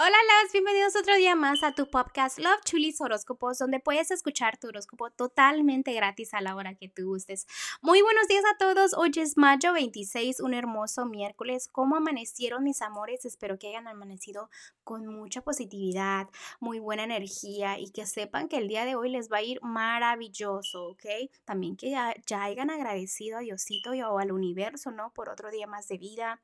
Hola, las bienvenidos otro día más a tu podcast Love Chulis Horóscopos, donde puedes escuchar tu horóscopo totalmente gratis a la hora que tú gustes. Muy buenos días a todos. Hoy es mayo 26, un hermoso miércoles. ¿Cómo amanecieron mis amores? Espero que hayan amanecido con mucha positividad, muy buena energía y que sepan que el día de hoy les va a ir maravilloso, ¿ok? También que ya, ya hayan agradecido a Diosito y o al universo, ¿no? Por otro día más de vida.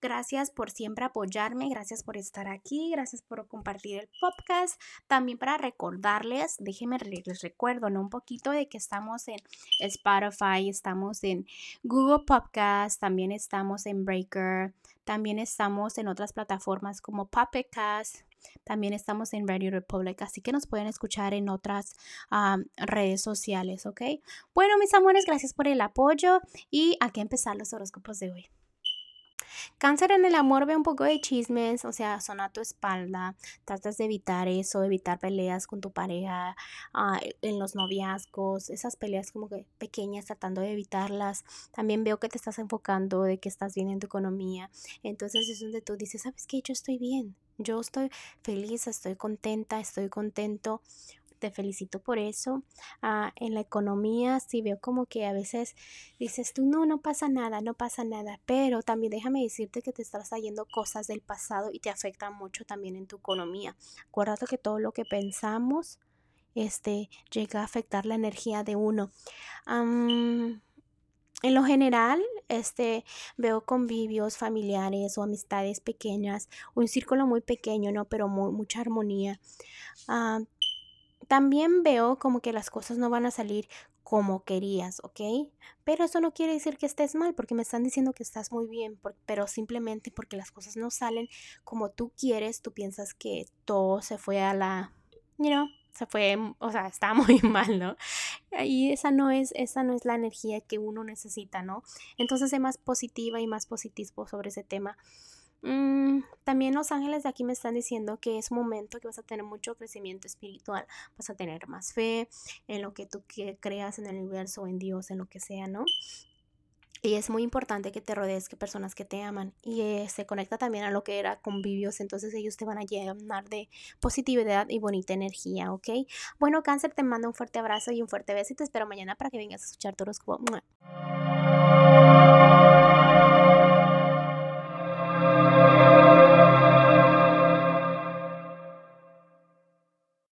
Gracias por siempre apoyarme, gracias por estar aquí, gracias por compartir el podcast. También para recordarles, déjenme les recuerdo. Un poquito de que estamos en Spotify, estamos en Google Podcast, también estamos en Breaker, también estamos en otras plataformas como Puppet también estamos en Radio Republic, así que nos pueden escuchar en otras redes sociales, ¿ok? Bueno, mis amores, gracias por el apoyo y aquí empezar los horóscopos de hoy. Cáncer en el amor ve un poco de chismes, o sea, son a tu espalda. Tratas de evitar eso, evitar peleas con tu pareja, ah, en los noviazgos, esas peleas como que pequeñas, tratando de evitarlas. También veo que te estás enfocando de que estás bien en tu economía. Entonces es donde tú dices, ¿sabes qué? Yo estoy bien. Yo estoy feliz, estoy contenta, estoy contento te felicito por eso. Ah, en la economía sí veo como que a veces dices tú, no, no pasa nada, no pasa nada, pero también déjame decirte que te estás trayendo cosas del pasado y te afectan mucho también en tu economía. Acuérdate que todo lo que pensamos este, llega a afectar la energía de uno. en lo general, este, veo convivios familiares o amistades pequeñas, un círculo muy pequeño, ¿no? Pero mucha armonía. Ah, también veo como que las cosas no van a salir como querías, ¿ok? Pero eso no quiere decir que estés mal, porque me están diciendo que estás muy bien, pero simplemente porque las cosas no salen como tú quieres, tú piensas que todo se fue a la, you know, se fue, o sea, está muy mal, ¿no? Y esa no es, esa no es la energía que uno necesita, ¿no? Entonces, sé más positiva y más positivo sobre ese tema. Mm, también los ángeles de aquí me están diciendo que es momento que vas a tener mucho crecimiento espiritual, vas a tener más fe en lo que tú creas en el universo, en Dios, en lo que sea, ¿no? Y es muy importante que te rodees de personas que te aman. Y eh, se conecta también a lo que era convivios. Entonces ellos te van a llenar de positividad y bonita energía, ¿ok? Bueno, cáncer, te mando un fuerte abrazo y un fuerte beso y te espero mañana para que vengas a escuchar tu horóscopo.